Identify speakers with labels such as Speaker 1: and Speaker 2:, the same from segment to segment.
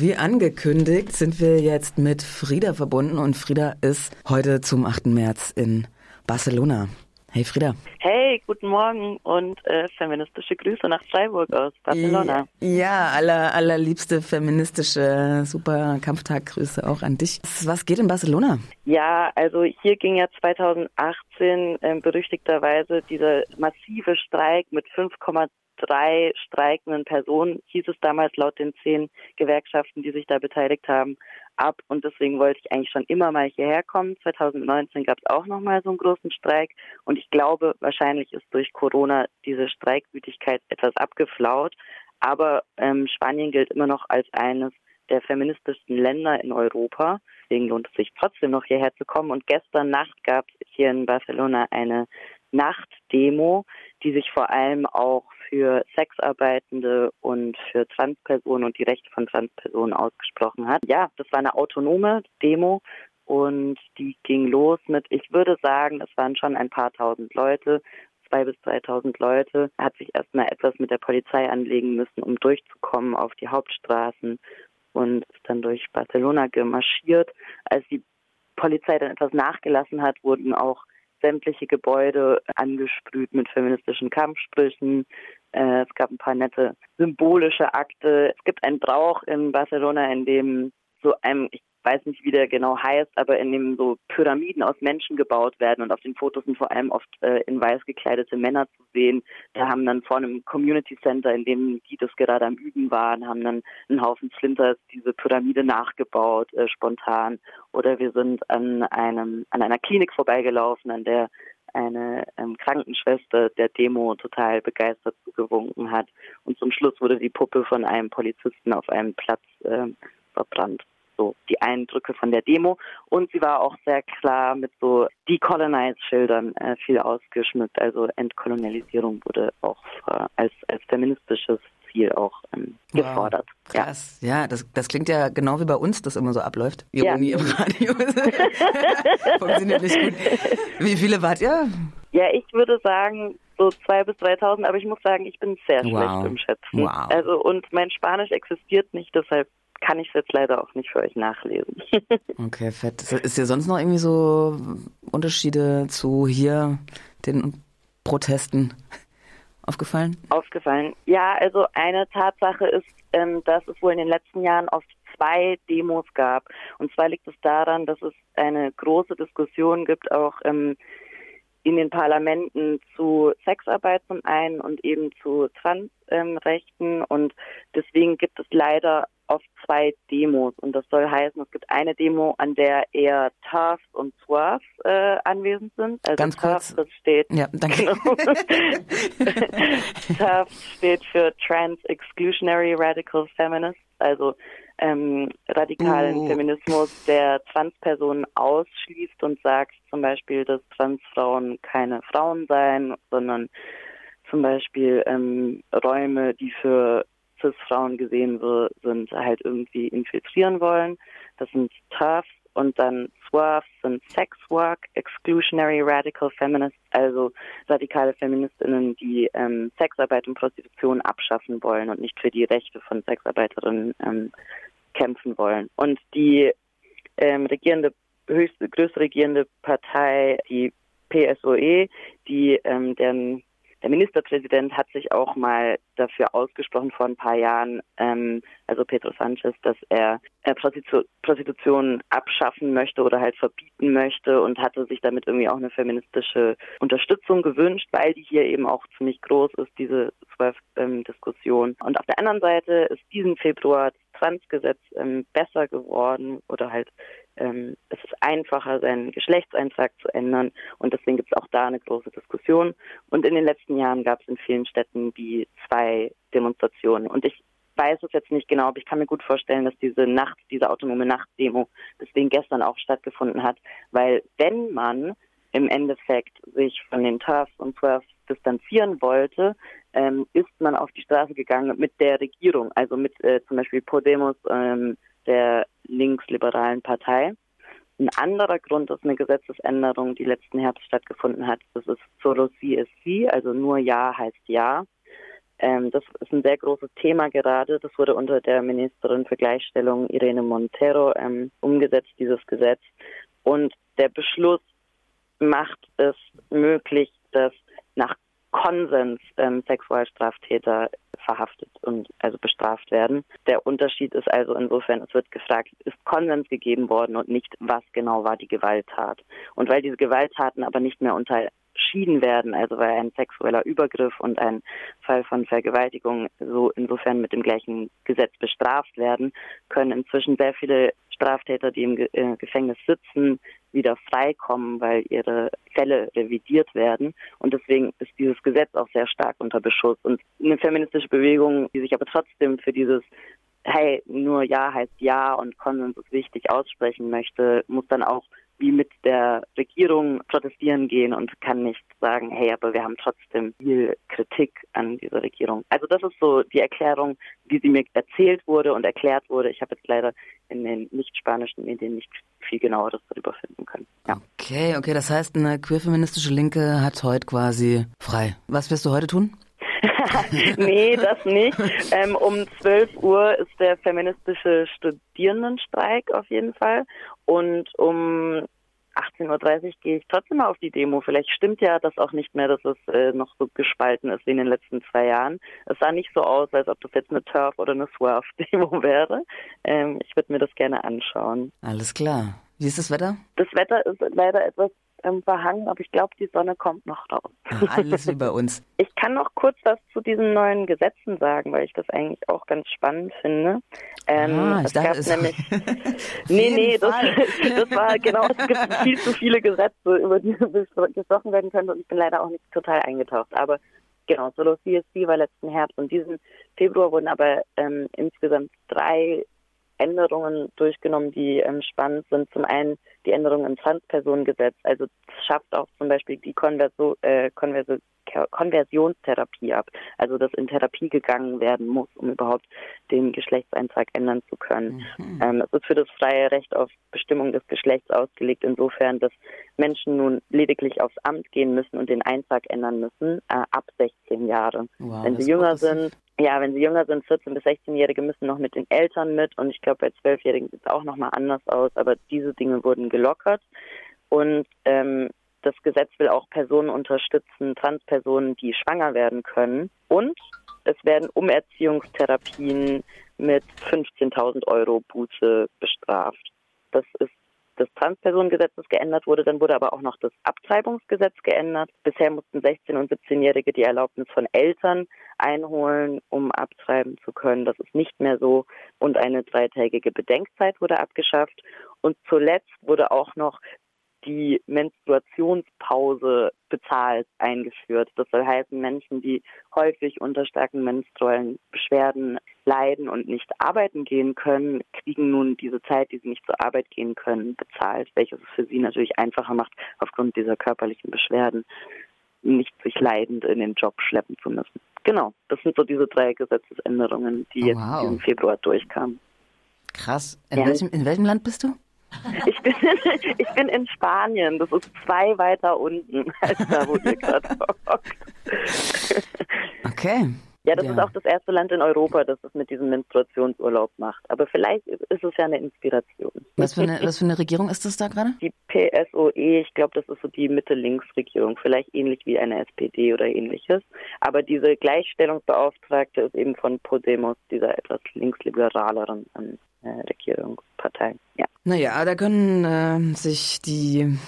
Speaker 1: Wie angekündigt sind wir jetzt mit Frieda verbunden und Frieda ist heute zum 8. März in Barcelona. Hey Frieda.
Speaker 2: Hey, guten Morgen und äh, feministische Grüße nach Freiburg aus Barcelona.
Speaker 1: Ja, aller, allerliebste feministische super Kampftaggrüße auch an dich. Was geht in Barcelona?
Speaker 2: Ja, also hier ging ja 2018 äh, berüchtigterweise dieser massive Streik mit 5,2 drei streikenden Personen, hieß es damals laut den zehn Gewerkschaften, die sich da beteiligt haben, ab. Und deswegen wollte ich eigentlich schon immer mal hierher kommen. 2019 gab es auch nochmal so einen großen Streik. Und ich glaube, wahrscheinlich ist durch Corona diese Streikwütigkeit etwas abgeflaut. Aber ähm, Spanien gilt immer noch als eines der feministischsten Länder in Europa. Deswegen lohnt es sich trotzdem noch hierher zu kommen. Und gestern Nacht gab es hier in Barcelona eine Nachtdemo, die sich vor allem auch für Sexarbeitende und für Transpersonen und die Rechte von Transpersonen ausgesprochen hat. Ja, das war eine autonome Demo und die ging los mit, ich würde sagen, es waren schon ein paar tausend Leute, zwei bis dreitausend Leute, hat sich erstmal etwas mit der Polizei anlegen müssen, um durchzukommen auf die Hauptstraßen und ist dann durch Barcelona gemarschiert. Als die Polizei dann etwas nachgelassen hat, wurden auch sämtliche Gebäude angesprüht mit feministischen Kampfsprüchen. Äh, es gab ein paar nette symbolische Akte. Es gibt einen Brauch in Barcelona, in dem so einem, ich weiß nicht, wie der genau heißt, aber in dem so Pyramiden aus Menschen gebaut werden und auf den Fotos sind vor allem oft äh, in weiß gekleidete Männer zu sehen. Da haben dann vor einem Community Center, in dem die das gerade am Üben waren, haben dann einen Haufen Flinters diese Pyramide nachgebaut, äh, spontan. Oder wir sind an einem, an einer Klinik vorbeigelaufen, an der eine ähm, Krankenschwester der Demo total begeistert zugewunken hat. Und zum Schluss wurde die Puppe von einem Polizisten auf einem Platz äh, verbrannt so die Eindrücke von der Demo. Und sie war auch sehr klar mit so Decolonize-Schildern äh, viel ausgeschmückt. Also Entkolonialisierung wurde auch äh, als, als feministisches Ziel auch ähm, gefordert.
Speaker 1: Wow, krass. Ja, ja das, das klingt ja genau wie bei uns, das immer so abläuft. Ironie ja. im Radio. Funktioniert nicht gut. Wie viele wart ihr?
Speaker 2: Ja, ich würde sagen, so 2.000 bis 3.000, aber ich muss sagen, ich bin sehr wow. schlecht im Schätzen. Wow. Also, und mein Spanisch existiert nicht, deshalb kann ich es jetzt leider auch nicht für euch nachlesen.
Speaker 1: okay, fett. Ist dir sonst noch irgendwie so Unterschiede zu hier den Protesten aufgefallen?
Speaker 2: Aufgefallen. Ja, also eine Tatsache ist, ähm, dass es wohl in den letzten Jahren oft zwei Demos gab. Und zwar liegt es daran, dass es eine große Diskussion gibt, auch ähm, in den Parlamenten zu Sexarbeit zum einen und eben zu Transrechten. Ähm, und deswegen gibt es leider oft zwei Demos. Und das soll heißen, es gibt eine Demo, an der eher TARF und SWAF äh, anwesend sind.
Speaker 1: Also Ganz TARF,
Speaker 2: das steht,
Speaker 1: ja, danke. Genau,
Speaker 2: TARF steht für Trans Exclusionary Radical Feminists, also ähm, radikalen uh. Feminismus, der Transpersonen ausschließt und sagt zum Beispiel, dass Transfrauen keine Frauen seien, sondern zum Beispiel ähm, Räume, die für Cis-Frauen gesehen sind, halt irgendwie infiltrieren wollen. Das sind TERFs und dann SWAFs sind Sex Work, Exclusionary Radical Feminists, also radikale Feministinnen, die ähm, Sexarbeit und Prostitution abschaffen wollen und nicht für die Rechte von Sexarbeiterinnen ähm, kämpfen wollen. Und die ähm, regierende, höchste, größte regierende Partei, die PSOE, die ähm, deren der Ministerpräsident hat sich auch mal dafür ausgesprochen vor ein paar Jahren, ähm, also Pedro Sanchez, dass er äh, Prostitu Prostitution abschaffen möchte oder halt verbieten möchte und hatte sich damit irgendwie auch eine feministische Unterstützung gewünscht, weil die hier eben auch ziemlich groß ist, diese SWIFT-Diskussion. und auf der anderen Seite ist diesen Februar das Transgesetz ähm, besser geworden oder halt ähm, es ist einfacher, seinen Geschlechtseintrag zu ändern und deswegen gibt es auch da eine große Diskussion. Und in den letzten Jahren gab es in vielen Städten die zwei Demonstrationen. Und ich weiß es jetzt nicht genau, aber ich kann mir gut vorstellen, dass diese Nacht, diese autonome Nachtdemo deswegen gestern auch stattgefunden hat, weil wenn man im Endeffekt sich von den TAFs und TWERFs distanzieren wollte, ähm, ist man auf die Straße gegangen mit der Regierung, also mit äh, zum Beispiel Podemos, ähm, der linksliberalen Partei. Ein anderer Grund ist eine Gesetzesänderung, die letzten Herbst stattgefunden hat. Das ist Solo Sie ist Sie, also nur Ja heißt Ja. Ähm, das ist ein sehr großes Thema gerade. Das wurde unter der Ministerin für Gleichstellung Irene Montero ähm, umgesetzt, dieses Gesetz. Und der Beschluss macht es möglich, dass nach Konsens ähm, Sexualstraftäter verhaftet und also bestraft werden. Der Unterschied ist also insofern, es wird gefragt, ist Konsens gegeben worden und nicht, was genau war die Gewalttat. Und weil diese Gewalttaten aber nicht mehr unterschieden werden, also weil ein sexueller Übergriff und ein Fall von Vergewaltigung so insofern mit dem gleichen Gesetz bestraft werden, können inzwischen sehr viele Straftäter, die im äh, Gefängnis sitzen, wieder freikommen, weil ihre Fälle revidiert werden. Und deswegen ist dieses Gesetz auch sehr stark unter Beschuss. Und eine feministische Bewegung, die sich aber trotzdem für dieses hey, nur Ja heißt Ja und Konsens ist wichtig aussprechen möchte, muss dann auch wie mit der Regierung protestieren gehen und kann nicht sagen, hey, aber wir haben trotzdem viel Kritik an dieser Regierung. Also das ist so die Erklärung, wie sie mir erzählt wurde und erklärt wurde. Ich habe jetzt leider in den nicht spanischen Medien nicht viel genaueres darüber finden können.
Speaker 1: Ja. Okay, okay, das heißt, eine queerfeministische Linke hat heute quasi frei. Was wirst du heute tun?
Speaker 2: nee, das nicht. Ähm, um 12 Uhr ist der feministische Studierendenstreik auf jeden Fall. Und um 18.30 Uhr gehe ich trotzdem mal auf die Demo. Vielleicht stimmt ja das auch nicht mehr, dass es äh, noch so gespalten ist wie in den letzten zwei Jahren. Es sah nicht so aus, als ob das jetzt eine Turf- oder eine Swerve-Demo wäre. Ähm, ich würde mir das gerne anschauen.
Speaker 1: Alles klar. Wie ist das Wetter?
Speaker 2: Das Wetter ist leider etwas ähm, verhangen, aber ich glaube, die Sonne kommt noch raus.
Speaker 1: Ja, alles wie bei uns.
Speaker 2: Ich kann noch kurz was zu diesen neuen Gesetzen sagen, weil ich das eigentlich auch ganz spannend finde.
Speaker 1: Ähm, ah, es gab nämlich.
Speaker 2: nee, nee, das, das, war genau, es gibt viel zu viele Gesetze, über die gesprochen werden können und ich bin leider auch nicht total eingetaucht. Aber genau, Solo CSC war letzten Herbst und diesen Februar wurden aber ähm, insgesamt drei Änderungen durchgenommen, die ähm, spannend sind. Zum einen die Änderungen im Transpersonengesetz. Also es schafft auch zum Beispiel die Konverso, äh, Konverso, Konversionstherapie ab. Also dass in Therapie gegangen werden muss, um überhaupt den Geschlechtseintrag ändern zu können. Mhm. Ähm, es ist für das freie Recht auf Bestimmung des Geschlechts ausgelegt, insofern, dass Menschen nun lediglich aufs Amt gehen müssen und den Eintrag ändern müssen, äh, ab 16 Jahre. Wow, Wenn sie jünger sind, ja, wenn sie jünger sind, 14- bis 16-Jährige müssen noch mit den Eltern mit. Und ich glaube, bei 12-Jährigen sieht es auch nochmal anders aus, aber diese Dinge wurden gelockert. Und ähm, das Gesetz will auch Personen unterstützen, Transpersonen, die schwanger werden können. Und es werden Umerziehungstherapien mit 15.000 Euro Buße bestraft. Das ist des Transpersonengesetzes geändert wurde. Dann wurde aber auch noch das Abtreibungsgesetz geändert. Bisher mussten 16- und 17-Jährige die Erlaubnis von Eltern einholen, um abtreiben zu können. Das ist nicht mehr so. Und eine dreitägige Bedenkzeit wurde abgeschafft. Und zuletzt wurde auch noch die Menstruationspause bezahlt eingeführt. Das soll heißen, Menschen, die häufig unter starken menstruellen Beschwerden leiden und nicht arbeiten gehen können, kriegen nun diese Zeit, die sie nicht zur Arbeit gehen können, bezahlt, welches es für sie natürlich einfacher macht, aufgrund dieser körperlichen Beschwerden nicht sich leidend in den Job schleppen zu müssen. Genau, das sind so diese drei Gesetzesänderungen, die oh, jetzt wow. im Februar durchkamen.
Speaker 1: Krass. In, ja. welchem, in welchem Land bist du?
Speaker 2: Ich bin, ich bin in Spanien. Das ist zwei weiter unten als da, wo ihr gerade hockt.
Speaker 1: Okay.
Speaker 2: Ja, das ja. ist auch das erste Land in Europa, das es mit diesem Menstruationsurlaub macht. Aber vielleicht ist es ja eine Inspiration.
Speaker 1: Was für eine, was für eine Regierung ist das da gerade?
Speaker 2: Die PSOE, ich glaube, das ist so die Mitte-Links-Regierung, vielleicht ähnlich wie eine SPD oder ähnliches. Aber diese Gleichstellungsbeauftragte ist eben von Podemos, dieser etwas linksliberaleren äh, Regierungspartei. Ja.
Speaker 1: Naja, da können äh, sich die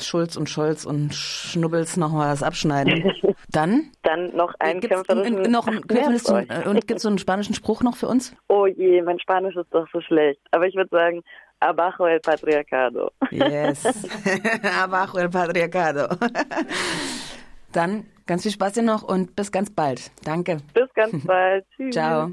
Speaker 1: Schulz und Scholz und Schnubbels noch mal was abschneiden. Dann?
Speaker 2: Dann noch ein
Speaker 1: kämpferischen... Noch ein Ach, und gibt es so einen spanischen Spruch noch für uns?
Speaker 2: Oh je, mein Spanisch ist doch so schlecht. Aber ich würde sagen, abajo el patriarcado.
Speaker 1: Yes. abajo el patriarcado. Dann ganz viel Spaß dir noch und bis ganz bald. Danke.
Speaker 2: Bis ganz bald. Tschüss.
Speaker 1: Ciao.